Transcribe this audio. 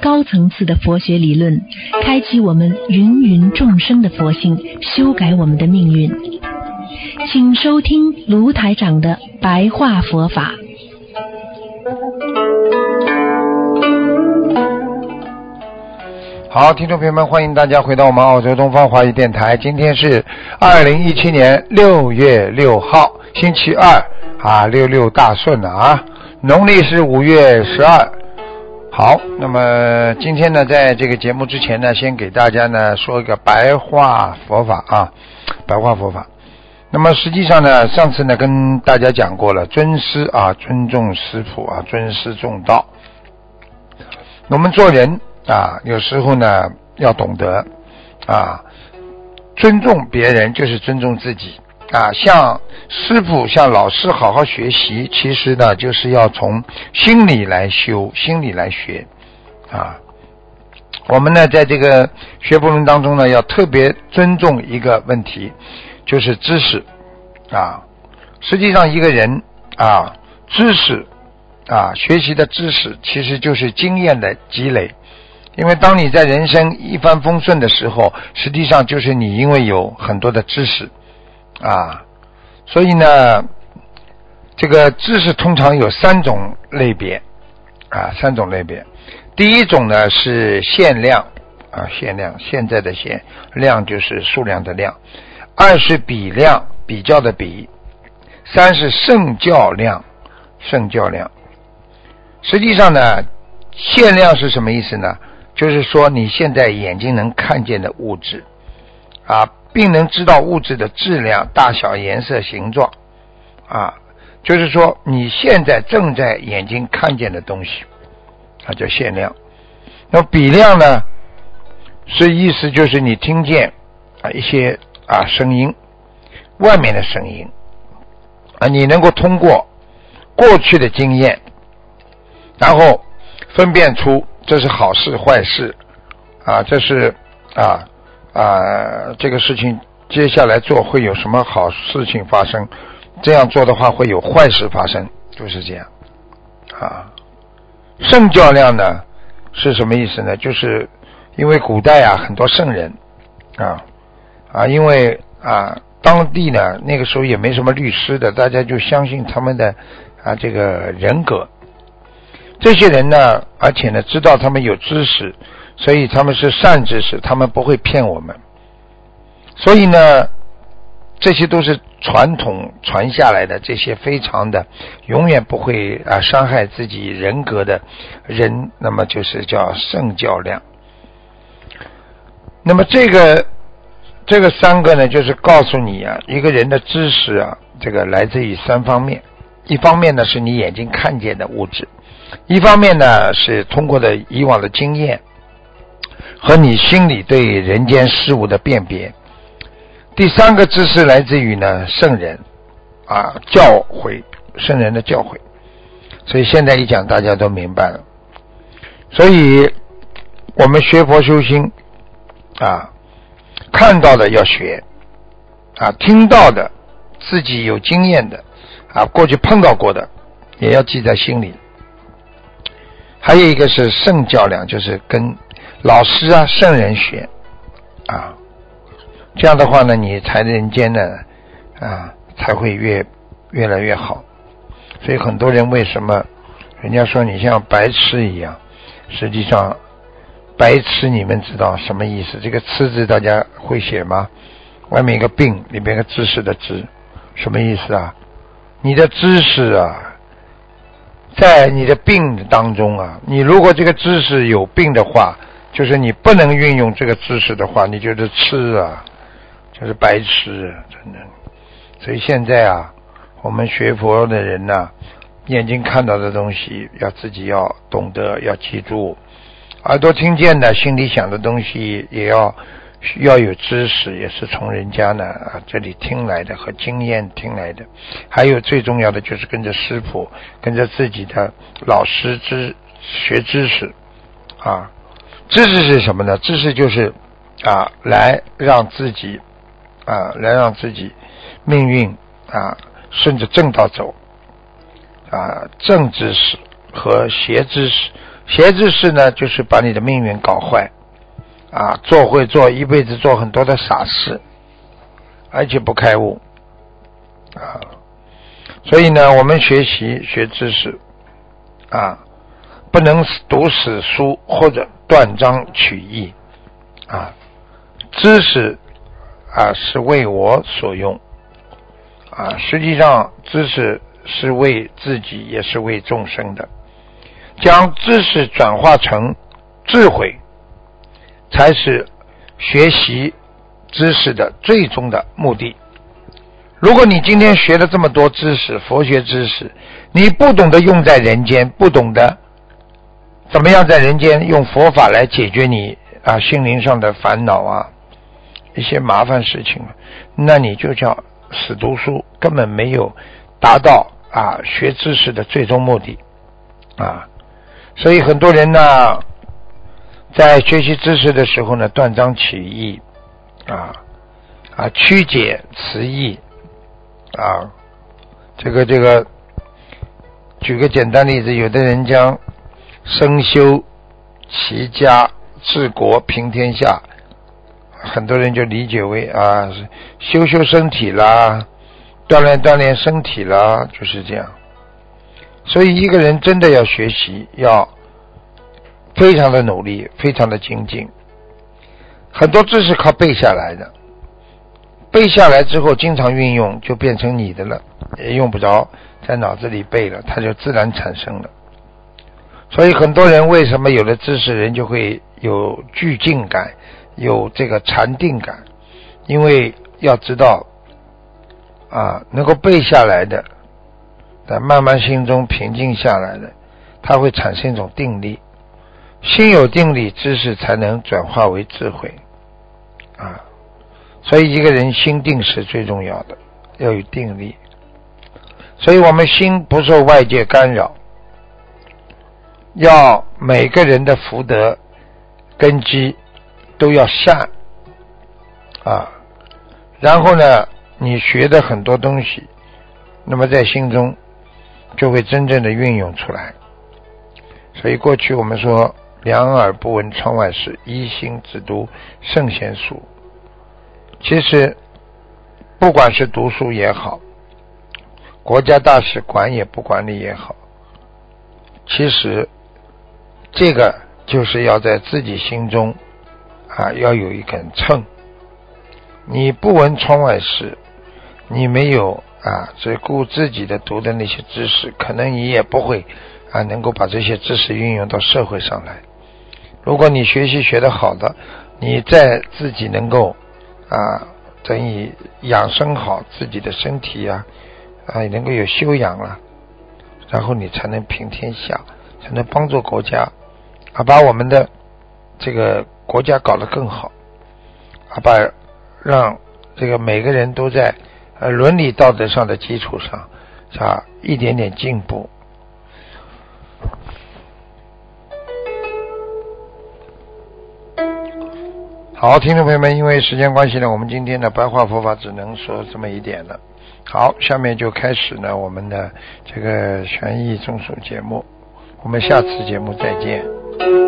高层次的佛学理论，开启我们芸芸众生的佛性，修改我们的命运。请收听卢台长的白话佛法。好，听众朋友们，欢迎大家回到我们澳洲东方华语电台。今天是二零一七年六月六号，星期二啊，六六大顺了啊，农历是五月十二。好，那么今天呢，在这个节目之前呢，先给大家呢说一个白话佛法啊，白话佛法。那么实际上呢，上次呢跟大家讲过了，尊师啊，尊重师傅啊，尊师重道。我们做人。啊，有时候呢要懂得啊，尊重别人就是尊重自己啊。向师傅、向老师好好学习，其实呢就是要从心里来修，心里来学啊。我们呢在这个学过程当中呢，要特别尊重一个问题，就是知识啊。实际上，一个人啊，知识啊，学习的知识其实就是经验的积累。因为当你在人生一帆风顺的时候，实际上就是你因为有很多的知识啊，所以呢，这个知识通常有三种类别啊，三种类别。第一种呢是限量啊，限量，现在的限量就是数量的量；二是比量，比较的比；三是圣教量，圣教量。实际上呢，限量是什么意思呢？就是说，你现在眼睛能看见的物质，啊，并能知道物质的质量、大小、颜色、形状，啊，就是说你现在正在眼睛看见的东西，它叫限量。那比量呢，是意思就是你听见啊一些啊声音，外面的声音，啊，你能够通过过去的经验，然后分辨出。这是好事坏事啊！这是啊啊，这个事情接下来做会有什么好事情发生？这样做的话会有坏事发生，就是这样啊。圣教量呢是什么意思呢？就是因为古代啊很多圣人啊啊，因为啊当地呢那个时候也没什么律师的，大家就相信他们的啊这个人格。这些人呢，而且呢，知道他们有知识，所以他们是善知识，他们不会骗我们。所以呢，这些都是传统传下来的，这些非常的，永远不会啊伤害自己人格的人，那么就是叫圣教量。那么这个这个三个呢，就是告诉你啊，一个人的知识啊，这个来自于三方面，一方面呢是你眼睛看见的物质。一方面呢，是通过的以往的经验和你心里对人间事物的辨别；第三个知识来自于呢圣人啊教诲，圣人的教诲。所以现在一讲，大家都明白了。所以我们学佛修心啊，看到的要学啊，听到的自己有经验的啊，过去碰到过的也要记在心里。还有一个是圣教量，就是跟老师啊、圣人学啊，这样的话呢，你才人间呢啊才会越越来越好。所以很多人为什么人家说你像白痴一样？实际上，白痴你们知道什么意思？这个“痴”字大家会写吗？外面一个“病”，里面一个知识的“知”，什么意思啊？你的知识啊。在你的病当中啊，你如果这个知识有病的话，就是你不能运用这个知识的话，你就是痴啊，就是白痴，真的。所以现在啊，我们学佛的人呐，眼睛看到的东西要自己要懂得，要记住；耳朵听见的，心里想的东西也要要有知识，也是从人家呢啊这里听来的和经验听来的。还有最重要的就是跟着师傅，跟着自己的老师知学知识啊。知识是什么呢？知识就是啊，来让自己啊，来让自己命运啊顺着正道走啊。正知识和邪知识，邪知识呢就是把你的命运搞坏啊，做会做一辈子做很多的傻事，而且不开悟啊。所以呢，我们学习学知识啊。不能读死书或者断章取义啊！知识啊是为我所用啊，实际上知识是为自己，也是为众生的。将知识转化成智慧，才是学习知识的最终的目的。如果你今天学了这么多知识，佛学知识，你不懂得用在人间，不懂得。怎么样在人间用佛法来解决你啊心灵上的烦恼啊一些麻烦事情？那你就叫死读书，根本没有达到啊学知识的最终目的啊。所以很多人呢，在学习知识的时候呢，断章取义啊啊曲解词义啊。这个这个，举个简单例子，有的人将。生修齐家治国平天下，很多人就理解为啊，修修身体啦，锻炼锻炼身体啦，就是这样。所以一个人真的要学习，要非常的努力，非常的精进。很多知识靠背下来的，背下来之后经常运用，就变成你的了，也用不着在脑子里背了，它就自然产生了。所以很多人为什么有了知识人就会有聚静感，有这个禅定感？因为要知道啊，能够背下来的，在慢慢心中平静下来的，它会产生一种定力。心有定力，知识才能转化为智慧啊。所以一个人心定是最重要的，要有定力。所以我们心不受外界干扰。要每个人的福德根基都要善啊，然后呢，你学的很多东西，那么在心中就会真正的运用出来。所以过去我们说两耳不闻窗外事，一心只读圣贤书。其实不管是读书也好，国家大事管也不管理也好，其实。这个就是要在自己心中啊，要有一根秤。你不闻窗外事，你没有啊，只顾自己的读的那些知识，可能你也不会啊，能够把这些知识运用到社会上来。如果你学习学得好的，你在自己能够啊，等于养生好自己的身体呀，啊，能够有修养了，然后你才能平天下，才能帮助国家。啊，把我们的这个国家搞得更好，啊，把让这个每个人都在呃伦理道德上的基础上，啊，一点点进步。好，听众朋友们，因为时间关系呢，我们今天的白话佛法只能说这么一点了。好，下面就开始呢我们的这个权益综述节目，我们下次节目再见。Thank you.